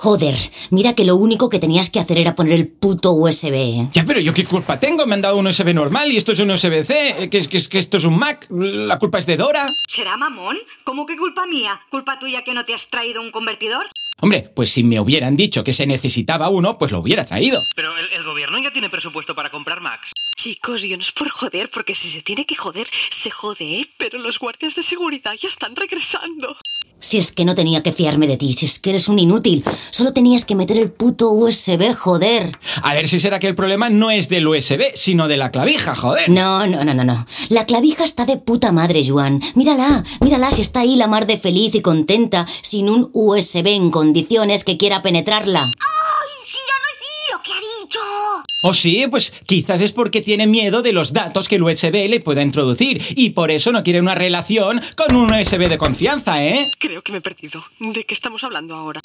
Joder, mira que lo único que tenías que hacer era poner el puto USB. ¿eh? Ya, pero yo qué culpa tengo, me han dado un USB normal y esto es un USB-C, eh, que, es- que, es- que esto es un Mac, la culpa es de Dora. ¿Será mamón? ¿Cómo que culpa mía? ¿Culpa tuya que no te has traído un convertidor? Hombre, pues si me hubieran dicho que se necesitaba uno, pues lo hubiera traído. Pero el, el gobierno ya tiene presupuesto para comprar Macs. Chicos, yo no es por joder, porque si se tiene que joder, se jode, ¿eh? Pero los guardias de seguridad ya están regresando. Si es que no tenía que fiarme de ti, si es que eres un inútil. Solo tenías que meter el puto USB, joder. A ver si será que el problema no es del USB, sino de la clavija, joder. No, no, no, no, no. La clavija está de puta madre, Juan. Mírala, mírala si está ahí la mar de feliz y contenta, sin un USB en condiciones que quiera penetrarla. ¡Ay, Ciro, no es Ciro! ¿Qué ha dicho? O sí, pues quizás es porque tiene miedo de los datos que el USB le pueda introducir y por eso no quiere una relación con un USB de confianza, ¿eh? Creo que me he perdido. ¿De qué estamos hablando ahora?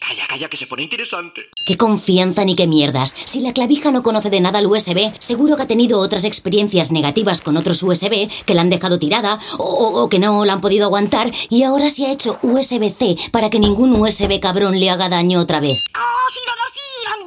Calla, calla, que se pone interesante. Qué confianza ni qué mierdas. Si la clavija no conoce de nada el USB, seguro que ha tenido otras experiencias negativas con otros USB que la han dejado tirada o, o- que no la han podido aguantar y ahora se ha hecho USB-C para que ningún USB cabrón le haga daño otra vez. ¡Oh! ¡No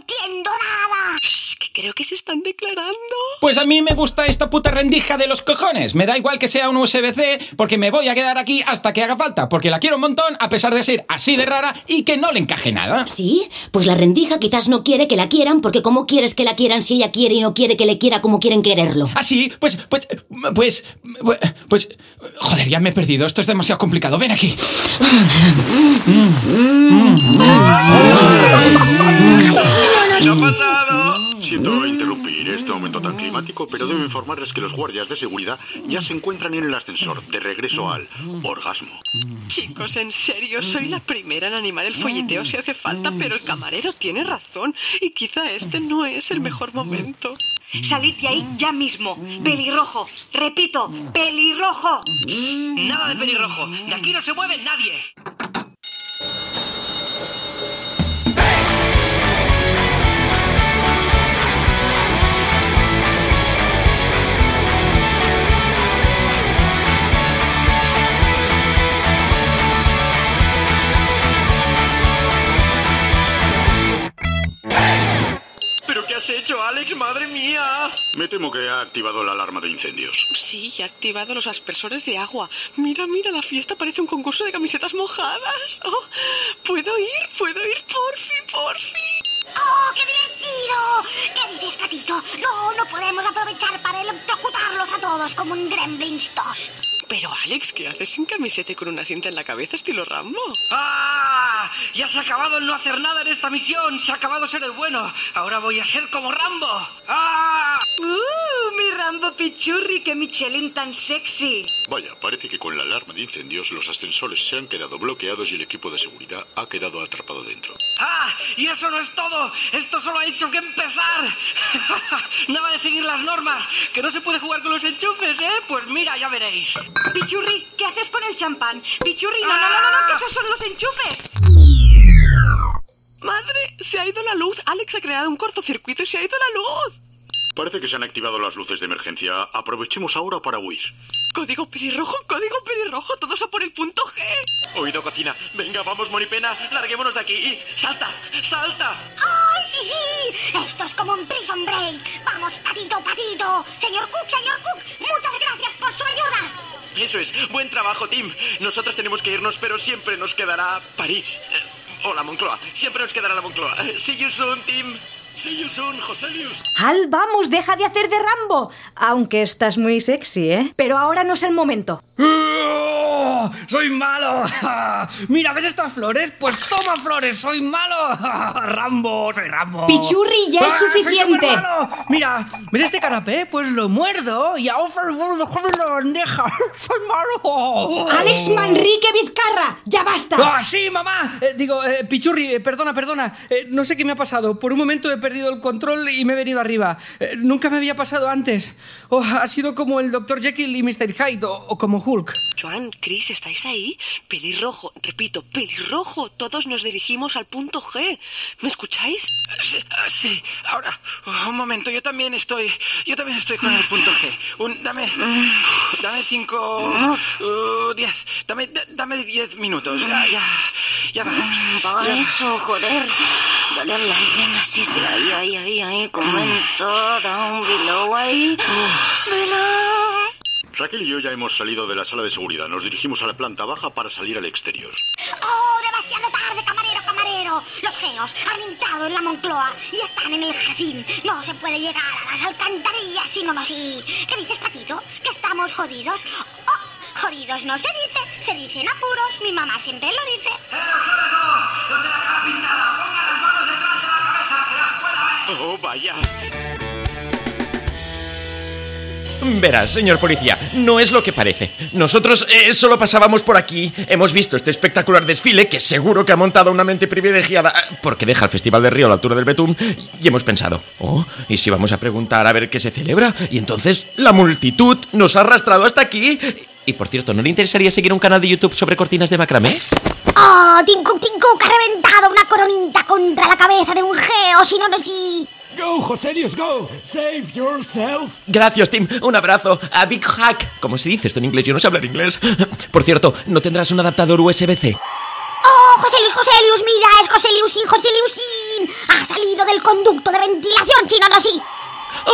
entiendo nada! Que creo que se están declarando. Pues a mí me gusta esta puta rendija de los cojones. Me da igual que sea un USB-C porque me voy a quedar aquí hasta que haga falta, porque la quiero un montón a pesar de ser así de rara y que no le encaje nada. ¿Sí? Pues la rendija quizás no quiere que la quieran porque ¿cómo quieres que la quieran si ella quiere y no quiere que le quiera como quieren quererlo? Así, pues, pues, pues, pues, pues, joder, ya me he perdido. Esto es demasiado complicado. Ven aquí. ¿Qué ha pasado? Siento interrumpir este momento tan climático, pero debo informarles que los guardias de seguridad ya se encuentran en el ascensor de regreso al orgasmo. Chicos, en serio, soy la primera en animar el folleteo si hace falta, pero el camarero tiene razón y quizá este no es el mejor momento. Salid de ahí ya mismo. Pelirrojo. Repito, pelirrojo. Nada de pelirrojo. De aquí no se mueve nadie. Has hecho, Alex? ¡Madre mía! Me temo que ha activado la alarma de incendios. Sí, he activado los aspersores de agua. Mira, mira, la fiesta parece un concurso de camisetas mojadas. Oh, ¿Puedo ir? ¿Puedo ir? Porfi, porfi. ¡Oh, qué divertido! ¿Qué dices, gatito? No, no podemos aprovechar para electrocutarlos a todos como un Gremlins 2. Pero Alex, ¿qué haces sin camiseta y con una cinta en la cabeza estilo Rambo? ¡Ah! Ya se ha acabado el no hacer nada en esta misión. Se ha acabado ser el bueno. Ahora voy a ser como Rambo. ¡Ah! ¡Uh, mi Rambo Pichurri! ¡Qué Michelin tan sexy! Vaya, parece que con la alarma de incendios los ascensores se han quedado bloqueados y el equipo de seguridad ha quedado atrapado dentro. ¡Ah! Y eso no es todo. Esto solo ha hecho que empezar. Nada de seguir las normas. Que no se puede jugar con los enchufes, ¿eh? Pues mira, ya veréis. Pichurri, ¿qué haces con el champán? Pichurri, no, no, no, no, no, que esos son los enchufes. ¡Madre! Se ha ido la luz. Alex ha creado un cortocircuito y se ha ido la luz. Parece que se han activado las luces de emergencia. Aprovechemos ahora para huir. Código pelirrojo, código pelirrojo, todos a por el punto G. Oído, cocina. Venga, vamos, Moripena. Larguémonos de aquí. ¡Salta! ¡Salta! ¡Ay, sí, sí! Esto es como un prison break. Vamos, patito, patito. Señor Cook, señor Cook, muchas gracias por su ayuda. Eso es. Buen trabajo, Tim. Nosotros tenemos que irnos, pero siempre nos quedará París. Eh, o la Moncloa. Siempre nos quedará la Moncloa. See you soon, Tim. Al, vamos, deja de hacer de Rambo. Aunque estás muy sexy, ¿eh? Pero ahora no es el momento. ¡Oh! ¡Soy malo! Mira, ¿ves estas flores? Pues toma flores, soy malo. Rambo, soy Rambo. Pichurri, ya es ¡Ah, soy suficiente! supermalo! Mira, ¿ves este canapé? Pues lo muerdo y a favor dejarme la bandeja. ¡Soy malo! Alex Manrique Vizcarra, ya basta. ¡Ah, sí, mamá! Eh, digo, eh, Pichurri, eh, perdona, perdona. Eh, no sé qué me ha pasado. Por un momento he perdido el control y me he venido arriba. Eh, nunca me había pasado antes. Oh, ha sido como el Dr. Jekyll y Mr. Hyde o, o como Hulk. Joan, Chris, ¿estáis ahí? Pelirrojo, repito, pelirrojo. Todos nos dirigimos al punto G. ¿Me escucháis? Sí, ah, sí. ahora, un momento, yo también estoy, yo también estoy con el punto G. Un, dame, dame cinco, uh, diez, dame, da- dame diez minutos. Ya, ya, ya va. Va. eso, joder. Dale a la escena, sí, sí, ahí, ahí, ahí, ahí. Comento, down below, ahí. Below. Raquel y yo ya hemos salido de la sala de seguridad. Nos dirigimos a la planta baja para salir al exterior. ¡Oh, demasiado tarde, camarero, camarero! Los feos han entrado en la Moncloa y están en el jardín. No se puede llegar a las alcantarillas si no nos... y- ¿Qué dices, Patito? ¿Que estamos jodidos? Oh, jodidos no se dice, se dicen apuros. Mi mamá siempre lo dice. ¡Oh, vaya! Verás, señor policía, no es lo que parece. Nosotros eh, solo pasábamos por aquí, hemos visto este espectacular desfile que seguro que ha montado una mente privilegiada eh, porque deja el Festival del Río a la altura del Betún y hemos pensado, oh, ¿y si vamos a preguntar a ver qué se celebra? Y entonces la multitud nos ha arrastrado hasta aquí. Y por cierto, ¿no le interesaría seguir un canal de YouTube sobre cortinas de macramé? ¡Oh, Tinku Tinku, que ha reventado una coronita contra la cabeza de un geo! Si no, no, sí. Go, Joselius, go! Save yourself! Gracias, Tim. Un abrazo. A Big Hack. ¿Cómo se dice esto en inglés? Yo no sé hablar inglés. Por cierto, ¿no tendrás un adaptador USB-C? ¡Oh, Joselius, Joselius, mira! ¡Es Joseliusín, Joseliusín! ¡Ha salido del conducto de ventilación, si no, no, sí!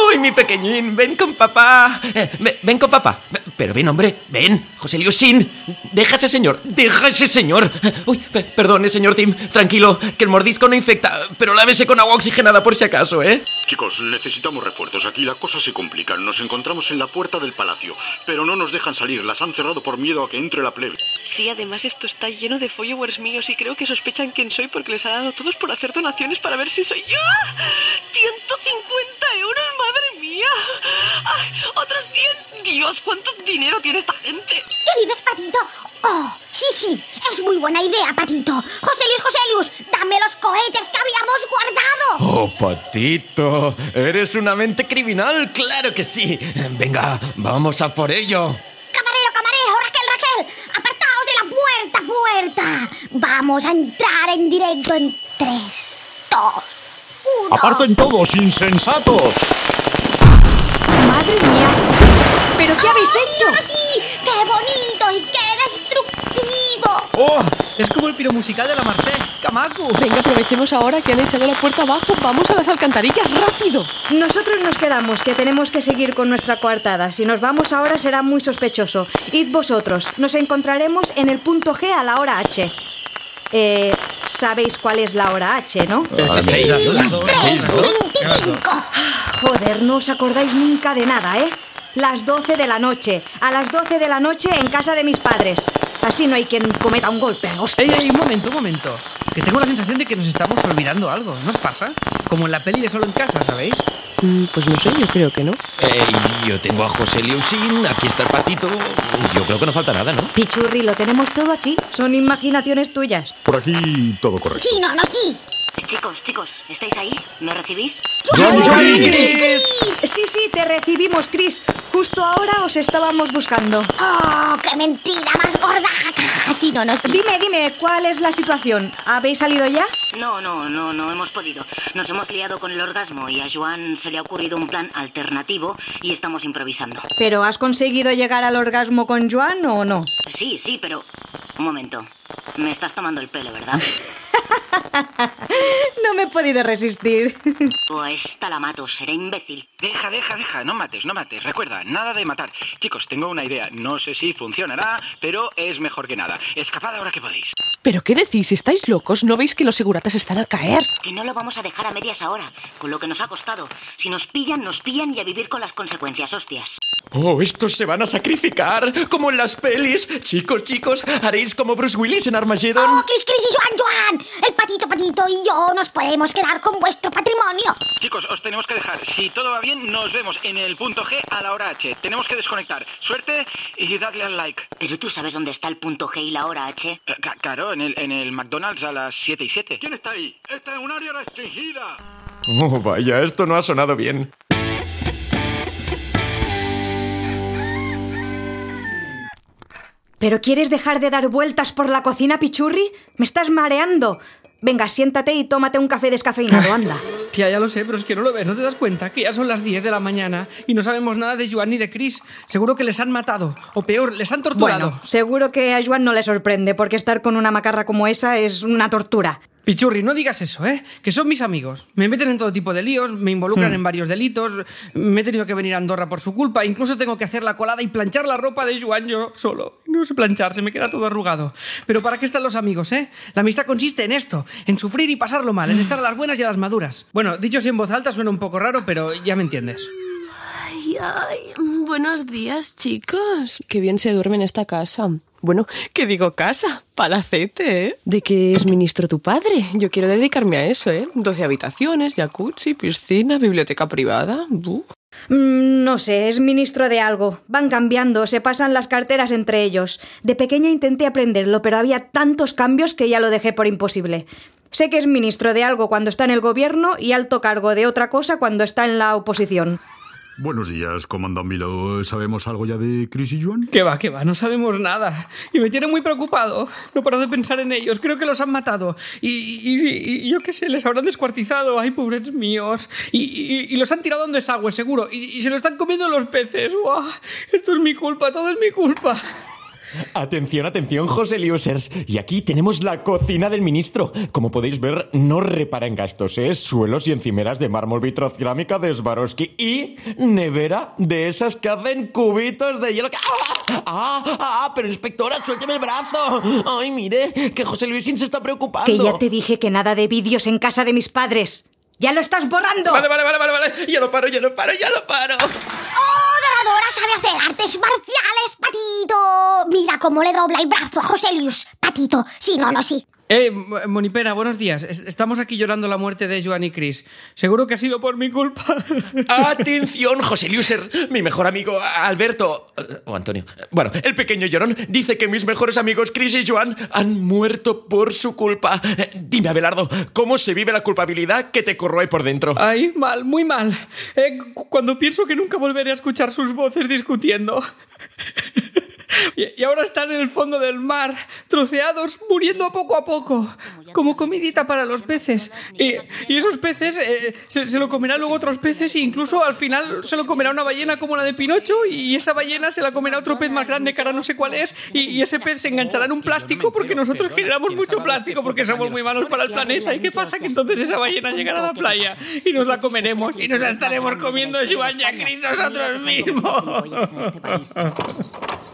¡Uy, mi pequeñín! ¡Ven con papá! Eh, ve- ven con papá. Pero ven, hombre, ven. José Liusín. Deja a ese señor. Deja a ese señor. Uy, pe- perdone, señor Tim. Tranquilo, que el mordisco no infecta. Pero lávese con agua oxigenada por si acaso, ¿eh? Chicos, necesitamos refuerzos. Aquí la cosa se complica. Nos encontramos en la puerta del palacio, pero no nos dejan salir. Las han cerrado por miedo a que entre la plebe. Sí, además esto está lleno de followers míos y creo que sospechan quién soy porque les ha dado todos por hacer donaciones para ver si soy yo. ¡150 euros, madre mía! ¡Ay, otros 100! ¡Dios, cuánto dinero tiene esta gente! ¿Qué dices, Patito? ¡Oh, sí, sí! Es muy buena idea, Patito. Joselius, Joselius, dame los cohetes que habíamos guardado. Oh, Patito. Eres una mente criminal. Claro que sí. Venga, vamos a por ello. Camarero, camarero, Raquel, Raquel, apartaos de la puerta, puerta. Vamos a entrar en directo en 3, 2, 1. ¡Aparten todos, insensatos! ¡Madre mía! ¿Pero qué habéis hecho? ¡Sí! ¡Qué bonito y qué destructivo! ¡Oh! Es como el piro musical de la Marseille. ¡Kamaku! Venga, aprovechemos ahora que han echado la puerta abajo. Vamos a las alcantarillas, rápido. Nosotros nos quedamos, que tenemos que seguir con nuestra coartada. Si nos vamos ahora será muy sospechoso. Id vosotros. Nos encontraremos en el punto G a la hora H. Eh, sabéis cuál es la hora H, ¿no? Las 3.25. Joder, no os acordáis nunca de nada, ¿eh? Las 12 de la noche. A las 12 de la noche en casa de mis padres. Así no hay quien cometa un golpe. ¡Ey, ¡Hostias! ey, un momento, un momento! Que tengo la sensación de que nos estamos olvidando algo. ¿No os pasa? Como en la peli de Solo en Casa, ¿sabéis? pues no sé, yo creo que no. Eh, yo tengo a José Liusín, aquí está el patito. Yo creo que no falta nada, ¿no? Pichurri, lo tenemos todo aquí. Son imaginaciones tuyas. Por aquí todo correcto. Sí, no, no, sí. Chicos, chicos, ¿estáis ahí? ¿Me recibís? Sí, sí, te recibimos, Chris. Justo ahora os estábamos buscando. ¡Oh, qué mentira más gorda! Sí, no, no, sí. Dime, dime, ¿cuál es la situación? ¿Habéis salido ya? No, no, no, no hemos podido. Nos hemos liado con el orgasmo y a Joan se le ha ocurrido un plan alternativo y estamos improvisando. ¿Pero has conseguido llegar al orgasmo con Joan o no? Sí, sí, pero... Un momento. Me estás tomando el pelo, ¿verdad? No me he podido resistir. O esta la mato, seré imbécil. Deja, deja, deja, no mates, no mates. Recuerda, nada de matar. Chicos, tengo una idea. No sé si funcionará, pero es mejor que nada. Escapad ahora que podéis. ¿Pero qué decís? ¿Estáis locos? ¿No veis que los seguratas están a caer? Que no lo vamos a dejar a medias ahora, con lo que nos ha costado. Si nos pillan, nos pillan y a vivir con las consecuencias, hostias. Oh, estos se van a sacrificar, como en las pelis. Chicos, chicos, haréis como Bruce Willis en Armageddon. ¡Oh, Cris, Cris y Joan, Joan! El patito, patito y yo nos podemos quedar con vuestro patrimonio. Chicos, os tenemos que dejar. Si todo va bien, nos vemos en el punto G a la hora H. Tenemos que desconectar. Suerte y dadle al like. Pero tú sabes dónde está el punto G y la hora H. Eh, ca- claro, en el, en el McDonald's a las 7 y 7. ¿Quién está ahí? Esta es un área restringida. Oh, vaya, esto no ha sonado bien. ¿Pero quieres dejar de dar vueltas por la cocina, Pichurri? Me estás mareando. Venga, siéntate y tómate un café descafeinado, anda. Tía, ya lo sé, pero es que no lo ves, ¿no te das cuenta? Que ya son las 10 de la mañana y no sabemos nada de Joan ni de Chris. Seguro que les han matado. O peor, les han torturado. Bueno, seguro que a Joan no le sorprende, porque estar con una macarra como esa es una tortura. Pichurri, no digas eso, ¿eh? Que son mis amigos. Me meten en todo tipo de líos, me involucran Hmm. en varios delitos, me he tenido que venir a Andorra por su culpa, incluso tengo que hacer la colada y planchar la ropa de Joan yo solo. No sé planchar, se me queda todo arrugado. Pero ¿para qué están los amigos, eh? La amistad consiste en esto, en sufrir y pasarlo mal, en estar a las buenas y a las maduras. Bueno, dicho así en voz alta suena un poco raro, pero ya me entiendes. Ay, ay, buenos días, chicos. Qué bien se duerme en esta casa. Bueno, ¿qué digo casa? Palacete, ¿eh? ¿De qué es ministro tu padre? Yo quiero dedicarme a eso, ¿eh? 12 habitaciones, jacuzzi, piscina, biblioteca privada. Buh. Mm, No sé, es ministro de algo. Van cambiando, se pasan las carteras entre ellos. De pequeña intenté aprenderlo, pero había tantos cambios que ya lo dejé por imposible. Sé que es ministro de algo cuando está en el gobierno y alto cargo de otra cosa cuando está en la oposición. Buenos días, comandante Milo. ¿Sabemos algo ya de Chris y Joan? ¿Qué va, qué va? No sabemos nada. Y me tiene muy preocupado. No paro de pensar en ellos. Creo que los han matado. Y, yo qué sé, les habrán descuartizado. Ay, pobres míos. Y, los han tirado un desagüe, seguro. Y, y se lo están comiendo los peces. ¡Buah! Esto es mi culpa, todo es mi culpa. Atención, atención, José Users. Y aquí tenemos la cocina del ministro. Como podéis ver, no repara en gastos, ¿eh? Suelos y encimeras de mármol vitrocerámica de Swarovski y nevera de esas que hacen cubitos de hielo. ¡Ah! ¡Ah! ¡Ah! Pero inspectora, suélteme el brazo. ¡Ay, mire! Que José Luisín se está preocupando. Que ya te dije que nada de vídeos en casa de mis padres. ¡Ya lo estás borrando! Vale, vale, vale, vale, vale. Ya lo paro, ya lo paro, ya lo paro. ¡Oh, Doradora sabe hacer artes marciales, Patito! Mira cómo le dobla el brazo a José Luis. Patito, sí, no, no, sí. Eh, Mo- Monipera, buenos días. Es- Estamos aquí llorando la muerte de Joan y Chris. Seguro que ha sido por mi culpa. Atención, José Luiser, mi mejor amigo Alberto eh, o Antonio. Bueno, el pequeño llorón dice que mis mejores amigos Chris y Joan han muerto por su culpa. Eh, Dime, Abelardo, ¿cómo se vive la culpabilidad que te corroe por dentro? Ay, mal, muy mal. Eh, cu- cuando pienso que nunca volveré a escuchar sus voces discutiendo. Y ahora están en el fondo del mar, troceados, muriendo poco a poco, como comidita para los peces. Y, y esos peces eh, se, se lo comerán luego otros peces e incluso al final se lo comerá una ballena como la de Pinocho y esa ballena se la comerá otro pez más grande que ahora no sé cuál es y, y ese pez se enganchará en un plástico porque nosotros generamos mucho plástico porque somos muy malos para el planeta. ¿Y qué pasa? Que entonces esa ballena llegará a la playa y nos la comeremos y nos la estaremos comiendo Joan y a Chris nosotros mismos.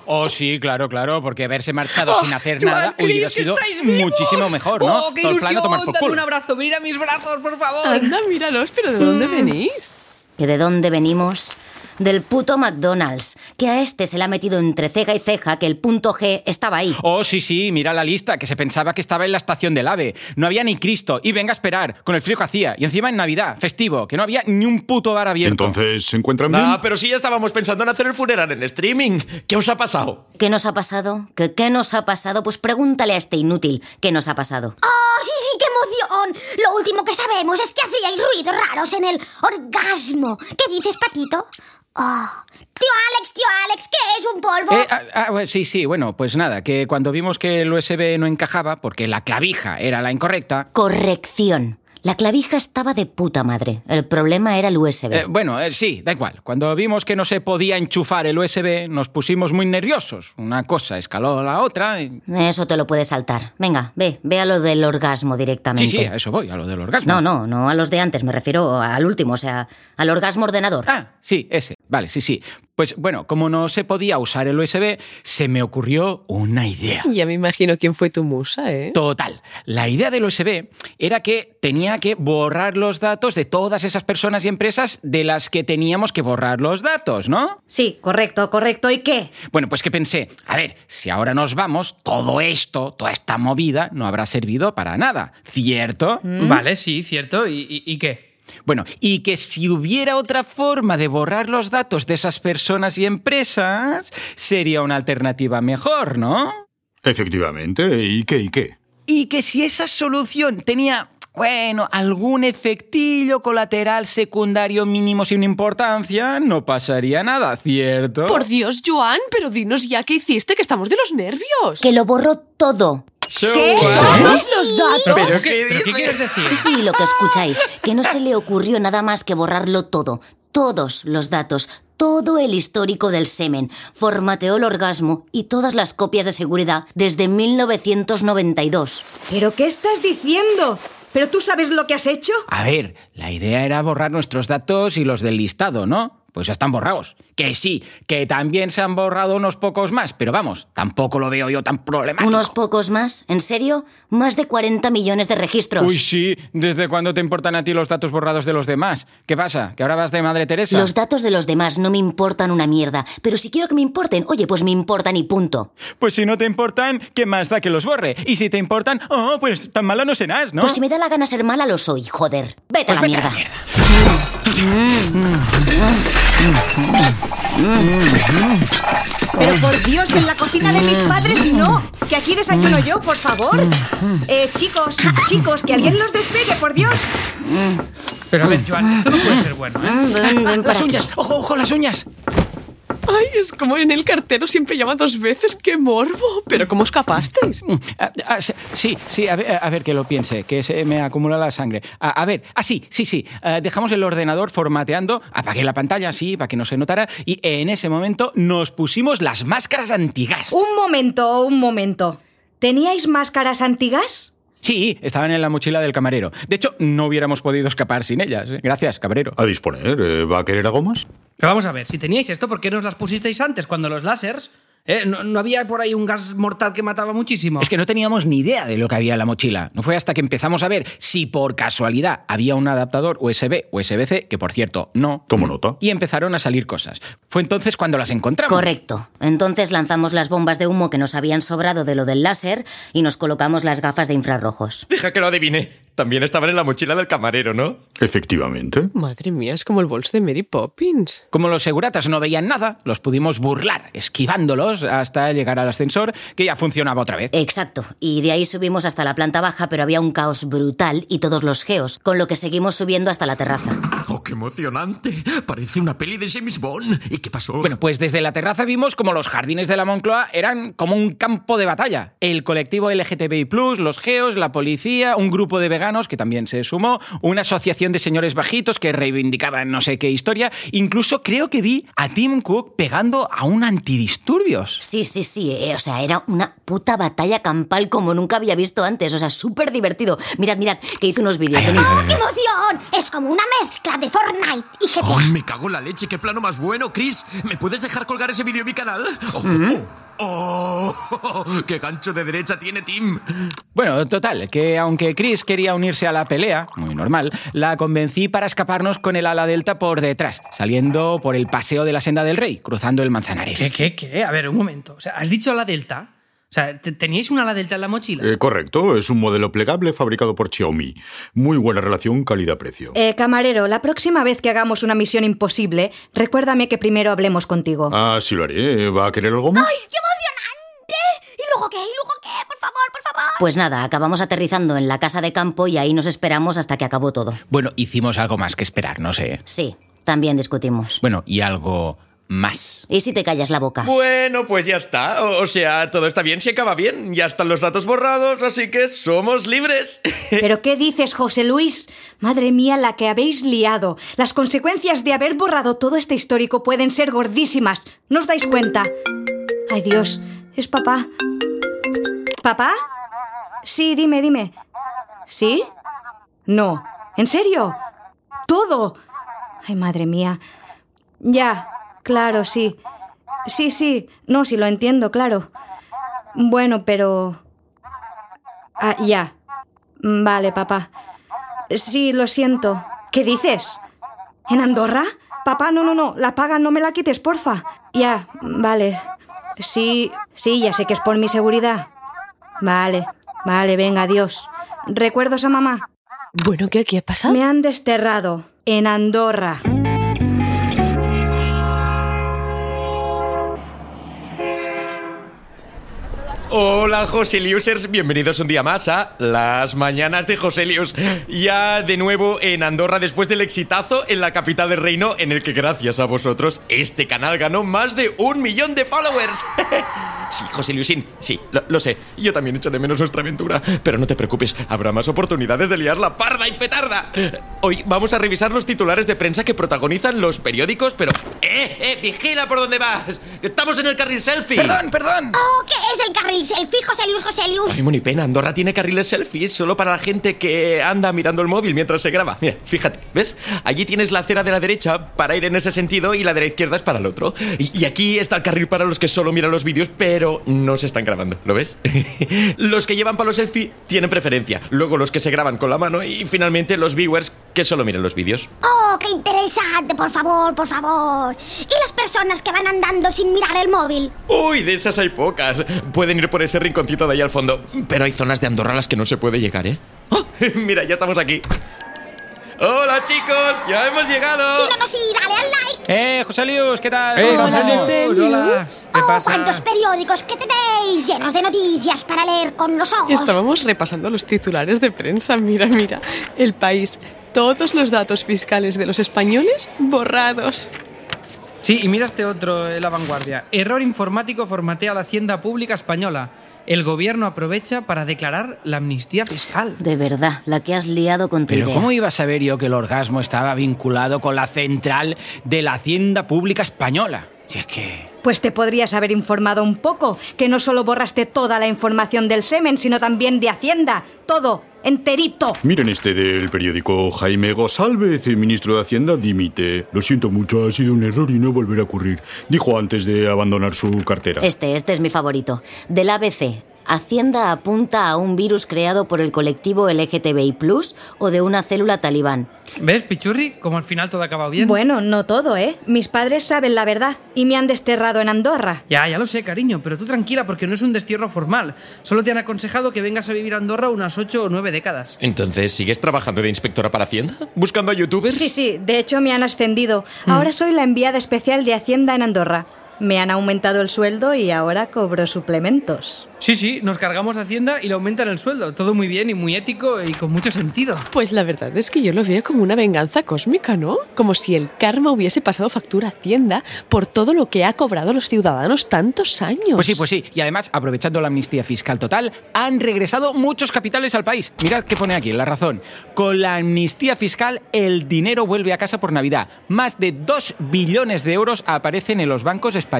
Oh, sí, claro, claro, porque haberse marchado Oh, sin hacer Joan, nada Chris, hubiera sido muchísimo mejor, ¿no? ¡Oh, qué Todo a ilusión! tomar por un abrazo, mira mis brazos, por favor. Anda, míralos, pero ¿de dónde venís? ¿Que de dónde venimos? Del puto McDonald's, que a este se le ha metido entre ceja y ceja que el punto G estaba ahí. Oh, sí, sí, mira la lista, que se pensaba que estaba en la estación del AVE. No había ni Cristo, y venga a esperar, con el frío que hacía. Y encima en Navidad, festivo, que no había ni un puto bar abierto. Entonces, ¿se encuentran bien? Ah, pero sí ya estábamos pensando en hacer el funeral en streaming. ¿Qué os ha pasado? ¿Qué nos ha pasado? ¿Qué, ¿Qué nos ha pasado? Pues pregúntale a este inútil qué nos ha pasado. ¡Oh, sí, sí, qué emoción! Lo último que sabemos es que hacíais ruidos raros en el orgasmo. ¿Qué dices, Patito? Oh, tío Alex, tío Alex, ¿qué es un polvo? Eh, ah, ah, sí, sí, bueno, pues nada, que cuando vimos que el USB no encajaba, porque la clavija era la incorrecta, Corrección. La clavija estaba de puta madre. El problema era el USB. Eh, bueno, eh, sí, da igual. Cuando vimos que no se podía enchufar el USB, nos pusimos muy nerviosos. Una cosa escaló a la otra. y- Eso te lo puedes saltar. Venga, ve, ve a lo del orgasmo directamente. Sí, sí, a eso voy, a lo del orgasmo. No, no, no a los de antes, me refiero al último, o sea, al orgasmo ordenador. Ah, sí, ese. Vale, sí, sí. Pues bueno, como no se podía usar el USB, se me ocurrió una idea. Ya me imagino quién fue tu musa, ¿eh? Total. La idea del USB era que tenía que borrar los datos de todas esas personas y empresas de las que teníamos que borrar los datos, ¿no? Sí, correcto, correcto. ¿Y qué? Bueno, pues que pensé, a ver, si ahora nos vamos, todo esto, toda esta movida, no habrá servido para nada, ¿cierto? Vale, sí, cierto. ¿Y, y- y qué? Bueno, y que si hubiera otra forma de borrar los datos de esas personas y empresas, sería una alternativa mejor, ¿no? Efectivamente. ¿Y qué? ¿Y qué? Y que si esa solución tenía, bueno, algún efectillo colateral secundario mínimo sin importancia, no pasaría nada, ¿cierto? Por Dios, Joan, pero dinos ya qué hiciste, que estamos de los nervios. Que lo borró todo. ¿Qué? ¿Todos los datos? ¿Pero qué, ¿Pero qué quieres decir? Sí, sí, lo que escucháis, que no se le ocurrió nada más que borrarlo todo, todos los datos, todo el histórico del semen, formateó el orgasmo y todas las copias de seguridad desde 1992. ¿Pero qué estás diciendo? ¿Pero tú sabes lo que has hecho? A ver, la idea era borrar nuestros datos y los del listado, ¿no? Pues ya están borrados. Que sí, que también se han borrado unos pocos más, pero vamos, tampoco lo veo yo tan problemático. ¿Unos pocos más? ¿En serio? Más de 40 millones de registros. Uy, sí, ¿desde cuándo te importan a ti los datos borrados de los demás? ¿Qué pasa? ¿Que ahora vas de Madre Teresa? Los datos de los demás no me importan una mierda, pero si quiero que me importen, oye, pues me importan y punto. Pues si no te importan, ¿qué más da que los borre? Y si te importan, oh, pues tan mala no serás, ¿no? Pues si me da la gana ser mala, lo soy, joder. Vete a la Pues a mierda. la Pero por Dios, en la cocina de mis padres no. Que aquí desayuno yo, por favor. Eh, chicos, chicos, que alguien los despegue, por Dios. Pero a ver, Joan, esto no puede ser bueno, ¿eh? Mm, Ven, ven para Las aquí. uñas, ojo, ojo, las uñas. Ay, es como en el cartero siempre llama dos veces. ¡Qué morbo! ¿Pero cómo escapasteis? Mm, ah, ah, sí, sí, a ver, a ver que lo piense, que se me acumula la sangre. A, a ver, ah, sí, sí, sí. ah, dejamos el ordenador formateando, apagué la pantalla, sí, para que no se notara, y en ese momento nos pusimos las máscaras antigas. Un momento, un momento. ¿Teníais máscaras antigas? Sí, estaban en la mochila del camarero. De hecho, no hubiéramos podido escapar sin ellas. ¿eh? Gracias, camarero. A disponer. ¿eh? ¿Va a querer algo más? Pero vamos a ver, si teníais esto, ¿por qué no os las pusisteis antes, cuando los lásers? ¿Eh? ¿No, no había por ahí un gas mortal que mataba muchísimo? Es que no teníamos ni idea de lo que había en la mochila. No fue hasta que empezamos a ver si por casualidad había un adaptador USB USB-C, que por cierto no. Tomo nota. Y empezaron a salir cosas. Fue entonces cuando las encontramos. Correcto. Entonces lanzamos las bombas de humo que nos habían sobrado de lo del láser y nos colocamos las gafas de infrarrojos. Deja que lo adivine. También estaban en la mochila del camarero, ¿no? Efectivamente. Madre mía, es como el bolso de Mary Poppins. Como los seguratas no veían nada, los pudimos burlar, esquivándolos hasta llegar al ascensor, que ya funcionaba otra vez. Exacto. Y de ahí subimos hasta la planta baja, pero había un caos brutal y todos los geos, con lo que seguimos subiendo hasta la terraza. ¡Oh, qué emocionante! Parece una peli de James Bond. ¿Y qué pasó? Bueno, pues desde la terraza vimos como los jardines de la Moncloa eran como un campo de batalla. El colectivo LGTBI, los geos, la policía, un grupo de veganos que también se sumó, una asociación de señores bajitos que reivindicaban no sé qué historia. Incluso creo que vi a Tim Cook pegando a un antidisturbios. Sí, sí, sí. eh, o sea, era una puta batalla campal como nunca había visto antes. O sea, súper divertido. Mirad, mirad, que hizo unos vídeos. Venid. ¡Qué emoción! Es como una mezcla de Fortnite y GTA. ¡Oh, me cago en la leche! ¡Qué plano más bueno, Chris! ¿Me puedes dejar colgar ese vídeo en mi canal? ¡Oh, oh, oh! ¡Qué gancho de derecha tiene Tim! Bueno, total, que aunque Chris quería unirse a la pelea, muy normal, la convencí para escaparnos con el ala delta por detrás, saliendo por el paseo de la senda del rey, cruzando el Manzanares. ¿Qué, qué, qué? A ver, un momento. O sea, ¿has dicho la Delta? O sea, ¿te- ¿teníais una ala Delta en la mochila? Eh, correcto, es un modelo plegable fabricado por Xiaomi. Muy buena relación calidad-precio. Eh, camarero, la próxima vez que hagamos una misión imposible, recuérdame que primero hablemos contigo. Ah, sí lo haré. ¿Va a querer algo más? ¡Qué emocionante! ¿Y luego qué? ¿Y luego qué? Por favor, por favor. Pues nada, acabamos aterrizando en la casa de campo y ahí nos esperamos hasta que acabó todo. Bueno, hicimos algo más que esperar, no sé. Sí, también discutimos. Bueno, y algo más. ¿Y si te callas la boca? Bueno, pues ya está. O o sea, todo está bien si acaba bien. Ya están los datos borrados, así que somos libres. ¿Pero qué dices, José Luis? Madre mía, la que habéis liado. Las consecuencias de haber borrado todo este histórico pueden ser gordísimas. ¿No os dais cuenta? Ay, Dios, es papá. ¿Papá? Sí, dime, dime. ¿Sí? No. ¿En serio? ¿Todo? Ay, madre mía. Ya, claro, sí. Sí, sí. No, sí lo entiendo, claro. Bueno, pero... Ah, ya. Vale, papá. Sí, lo siento. ¿Qué dices? ¿En Andorra? Papá, no, no, no. La paga no me la quites, porfa. Ya, vale. Sí, sí, ya sé que es por mi seguridad. Vale, vale, venga, adiós. ¿Recuerdos a mamá? Bueno, ¿qué, qué ha pasado? Me han desterrado. En Andorra. Hola Joseliusers, bienvenidos un día más a Las Mañanas de Joselius. Ya de nuevo en Andorra después del exitazo en la capital del reino en el que gracias a vosotros este canal ganó más de un millón de followers. Sí, Joseliusin, sí, lo, lo sé. Yo también echo de menos nuestra aventura. Pero no te preocupes, habrá más oportunidades de liar la parda y petarda. Hoy vamos a revisar los titulares de prensa que protagonizan los periódicos, pero... ¡Eh, eh! ¡Vigila por dónde vas! ¡Estamos en el carril selfie! Perdón, perdón. Oh, ¿qué es el carril selfie, Joselius, Joselius? Ay, pena, Andorra tiene carriles selfie solo para la gente que anda mirando el móvil mientras se graba. Mira, fíjate, ¿ves? Allí tienes la acera de la derecha para ir en ese sentido y la de la izquierda es para el otro. Y, y aquí está el carril para los que solo miran los vídeos, pero no se están grabando, ¿lo ves? los que llevan palo selfie tienen preferencia, luego los que se graban con la mano y finalmente los viewers que solo miran los vídeos. Oh, qué interesante, por favor, por favor. ¿Y las personas que van andando sin mirar el móvil? Uy, de esas hay pocas. Pueden ir por ese rinconcito de ahí al fondo, pero hay zonas de Andorra a las que no se puede llegar, ¿eh? ¡Oh! Mira, ya estamos aquí. Hola chicos, ya hemos llegado. Si no, no, sí, dale al. Eh, José Lius, ¿qué tal? Eh, ¿Cómo José? Lius, hola. ¿Qué oh, pasa? cuántos periódicos que tenéis llenos de noticias para leer con los ojos. Estábamos repasando los titulares de prensa. Mira, mira. El país. Todos los datos fiscales de los españoles borrados. Sí, y mira este otro, eh, la vanguardia. Error informático formatea la hacienda pública española. El gobierno aprovecha para declarar la amnistía fiscal. De verdad, la que has liado con tu Pero idea. ¿cómo iba a saber yo que el orgasmo estaba vinculado con la central de la Hacienda Pública Española? Si es que... Pues te podrías haber informado un poco, que no solo borraste toda la información del semen, sino también de Hacienda. Todo, enterito. Miren este del periódico Jaime Gosalvez, el ministro de Hacienda, dimite. Lo siento mucho, ha sido un error y no volverá a ocurrir. Dijo antes de abandonar su cartera. Este, este es mi favorito. Del ABC. Hacienda apunta a un virus creado por el colectivo LGTBI Plus o de una célula talibán. ¿Ves, Pichurri? Como al final todo ha acabado bien. Bueno, no todo, ¿eh? Mis padres saben la verdad y me han desterrado en Andorra. Ya, ya lo sé, cariño, pero tú tranquila porque no es un destierro formal. Solo te han aconsejado que vengas a vivir a Andorra unas ocho o nueve décadas. Entonces, ¿sigues trabajando de inspectora para Hacienda? ¿Buscando a youtubers? Sí, sí, de hecho me han ascendido. Ahora soy la enviada especial de Hacienda en Andorra. Me han aumentado el sueldo y ahora cobro suplementos. Sí, sí, nos cargamos a Hacienda y le aumentan el sueldo. Todo muy bien y muy ético y con mucho sentido. Pues la verdad es que yo lo veo como una venganza cósmica, ¿no? Como si el karma hubiese pasado factura a Hacienda por todo lo que ha cobrado los ciudadanos tantos años. Pues sí, pues sí. Y además, aprovechando la amnistía fiscal total, han regresado muchos capitales al país. Mirad qué pone aquí, la razón. Con la amnistía fiscal, el dinero vuelve a casa por Navidad. Más de 2 billones de euros aparecen en los bancos españoles.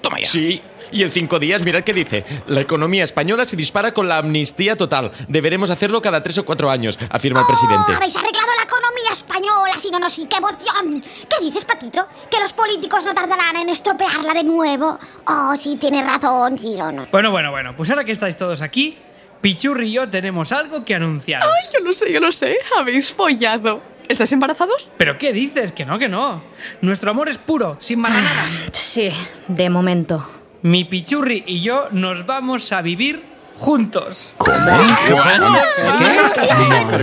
Toma ya. Sí, y en cinco días, mirad qué dice. La economía española se dispara con la amnistía total. Deberemos hacerlo cada tres o cuatro años, afirma el presidente. Oh, habéis arreglado la economía española, si no, no, sí, qué emoción. ¿Qué dices, Patito? Que los políticos no tardarán en estropearla de nuevo. Oh, sí, tienes razón, sí, no, no. Bueno, bueno, bueno, pues ahora que estáis todos aquí, Pichurri y yo tenemos algo que anunciaros. Ay, yo lo sé, yo lo sé. Habéis follado. ¿Estáis embarazados? ¿Pero qué dices? Que no, que no. Nuestro amor es puro, sin marranadas. Sí, de momento. Mi Pichurri y yo nos vamos a vivir juntos. ¿Pero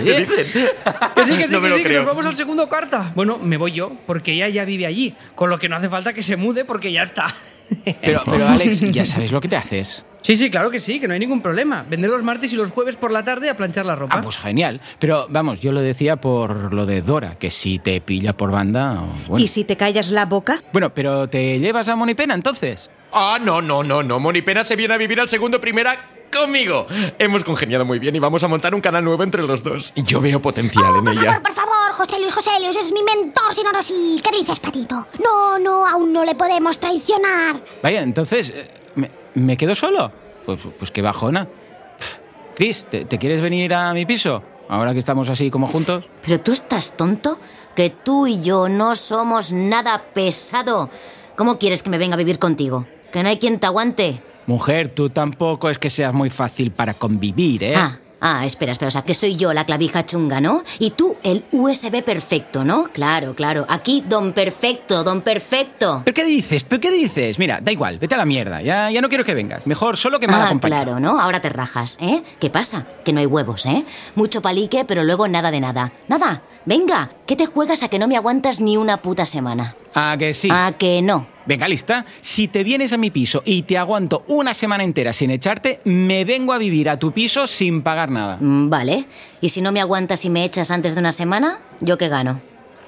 qué? Que sí, que sí, No me que sí, que nos vamos al segundo carta. Bueno, me voy yo, porque ella ya vive allí, con lo que no hace falta que se mude porque ya está. Pero, pero Alex, ya sabes lo que te haces. Sí, sí, claro que sí, que no hay ningún problema. Vendré los martes y los jueves por la tarde a planchar la ropa. Ah, pues genial. Pero vamos, yo lo decía por lo de Dora, que si te pilla por banda. Bueno. ¿Y si te callas la boca? Bueno, pero ¿te llevas a Monipena entonces? Ah, no, no, no, no. Monipena se viene a vivir al segundo primera conmigo. Hemos congeniado muy bien y vamos a montar un canal nuevo entre los dos. Yo veo potencial Oh, en por ella. favor, por favor, José Luis, José Luis, es mi mentor, si no, no, sí. ¿Qué dices, Patito? No, no, aún no le podemos traicionar. Vaya, entonces, eh, ¿me, me quedo solo? Pues, pues qué bajona. Chris, ¿te, te quieres venir a mi piso? Ahora que estamos así como juntos. Pero tú estás tonto, que tú y yo no somos nada pesado. ¿Cómo quieres que me venga a vivir contigo? Que no hay quien te aguante. Mujer, tú tampoco es que seas muy fácil para convivir, ¿eh? Ah, ah, espera, espera, o sea, que soy yo la clavija chunga, ¿no? Y tú el USB perfecto, ¿no? Claro, claro. Aquí, don perfecto, don perfecto. ¿Pero qué dices? ¿Pero qué dices? Mira, da igual, vete a la mierda. Ya, ya no quiero que vengas. Mejor solo que me Ah, claro, ¿no? Ahora te rajas, ¿eh? ¿Qué pasa? Que no hay huevos, ¿eh? Mucho palique, pero luego nada de nada. Nada. Venga, ¿qué te juegas a que no me aguantas ni una puta semana? Ah, que sí. A que no. Venga, lista. Si te vienes a mi piso y te aguanto una semana entera sin echarte, me vengo a vivir a tu piso sin pagar nada. Mm, Vale. ¿Y si no me aguantas y me echas antes de una semana? ¿Yo qué gano?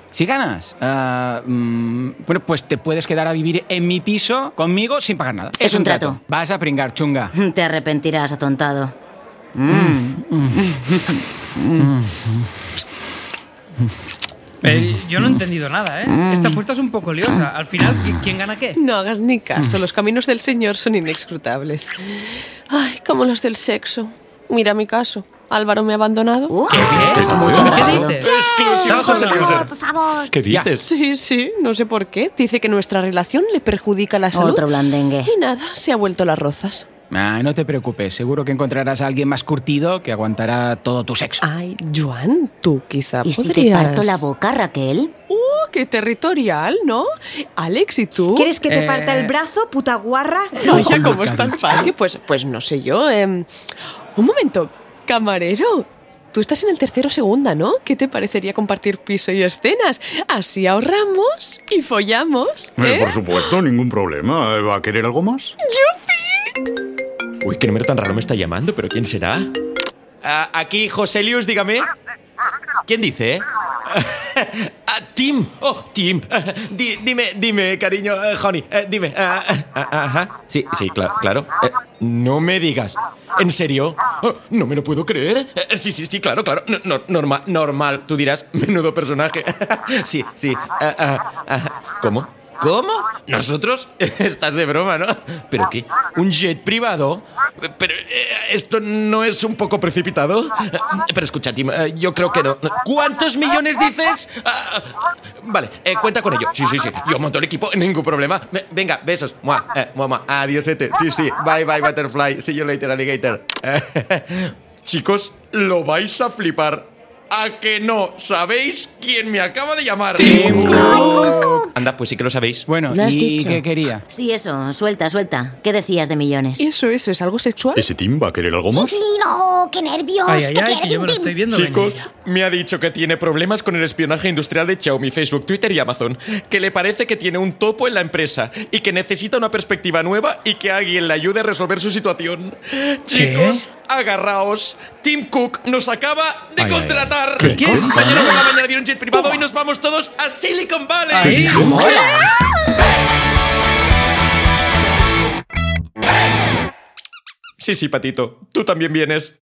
Si ganas, ah, mm, bueno, pues te puedes quedar a vivir en mi piso conmigo sin pagar nada. Es un trato. Vas a pringar, chunga. Te arrepentirás, atontado. Eh, yo no he entendido nada, ¿eh? Esta apuesta es un poco liosa. Al final, ¿qui- ¿quién gana qué? No hagas ni caso, los caminos del Señor son inescrutables. Ay, como los del sexo. Mira mi caso. Álvaro me ha abandonado. Uh, ¿Qué dices? Exclusiva, Por favor. ¿Qué dices? Sí, sí, no sé por qué. Dice que nuestra relación le perjudica la salud. Otro blandengue. Y nada, se ha vuelto las rozas. Ah, no te preocupes, seguro que encontrarás a alguien más curtido que aguantará todo tu sexo. Ay, Joan, tú quizá ¿Y si te parto la boca, Raquel? ¡Uh, qué territorial, ¿no? Alex, ¿y tú? ¿Quieres que te Eh. parta el brazo, puta guarra? Oye, ¿cómo está el patio? Pues, pues no sé yo. em, un momento, camarero. Tú estás en el tercero segunda, ¿no? ¿Qué te parecería compartir piso y escenas? Así ahorramos y follamos. Eh, ¿eh? por supuesto, ningún problema. ¿Va a querer algo más? Uy, qué número tan raro me está llamando, pero ¿quién será? Ah, aquí, Joselius, dígame. ¿Quién dice? Ah, Tim. Oh, Tim. Di- dime, dime, cariño, honey, dime. Ah, ajá. Sí, sí, claro, claro. Eh, no me digas. ¿En serio? Oh, no me lo puedo creer. Eh, sí, sí, sí, claro, claro. No, no, normal, normal. Tú dirás, menudo personaje. sí, sí. Ah. ¿Cómo? ¿Cómo? ¿Nosotros? Estás de broma, ¿no? ¿Pero qué? ¿Un jet privado? ¿Pero eh, esto no es un poco precipitado? Eh, Pero escucha, Tim, eh, yo creo que no. ¿Cuántos millones dices? Ah, vale, eh, cuenta con ello. Sí, sí, sí. Yo monto el equipo, ningún problema. Ve- Venga, besos. Mua, eh, mua, mua. Adiosete. Sí, sí. Bye, bye, butterfly. See you later, alligator. Chicos, lo vais a flipar. ¿A que no sabéis quién me acaba de llamar? Anda, pues sí que lo sabéis. Bueno, ¿Lo has ¿y dicho? qué quería? Sí, eso, suelta, suelta. ¿Qué decías de millones? ¿Eso, eso es algo sexual? ¿Ese team va a querer algo más? sí, no, qué nervios. Ay, ay, ¿Qué ay, quiere que yo me lo Tim? estoy viendo Chicos, venir. Me ha dicho que tiene problemas con el espionaje industrial de Xiaomi, Facebook, Twitter y Amazon, que le parece que tiene un topo en la empresa y que necesita una perspectiva nueva y que alguien le ayude a resolver su situación. Chicos, agarraos. Tim Cook nos acaba de Ay, ay, ay. contratar. ¿Qué? ¿Qué? Mañana por la mañana viene un jet privado y nos vamos todos a Silicon Valley. Sí, sí, Patito, tú también vienes.